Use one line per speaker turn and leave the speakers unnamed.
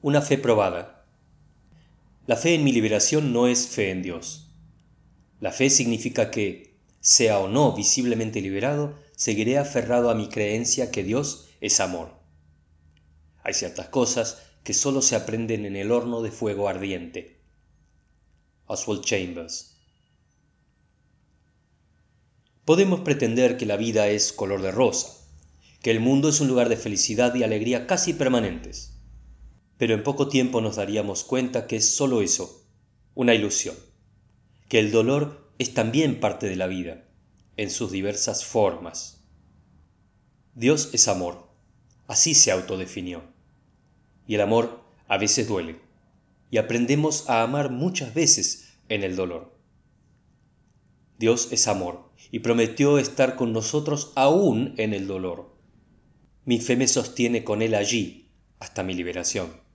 Una fe probada. La fe en mi liberación no es fe en Dios. La fe significa que, sea o no visiblemente liberado, seguiré aferrado a mi creencia que Dios es amor. Hay ciertas cosas que solo se aprenden en el horno de fuego ardiente. Oswald Chambers. Podemos pretender que la vida es color de rosa, que el mundo es un lugar de felicidad y alegría casi permanentes pero en poco tiempo nos daríamos cuenta que es sólo eso, una ilusión, que el dolor es también parte de la vida, en sus diversas formas. Dios es amor, así se autodefinió. Y el amor a veces duele, y aprendemos a amar muchas veces en el dolor. Dios es amor, y prometió estar con nosotros aún en el dolor. Mi fe me sostiene con Él allí hasta mi liberación.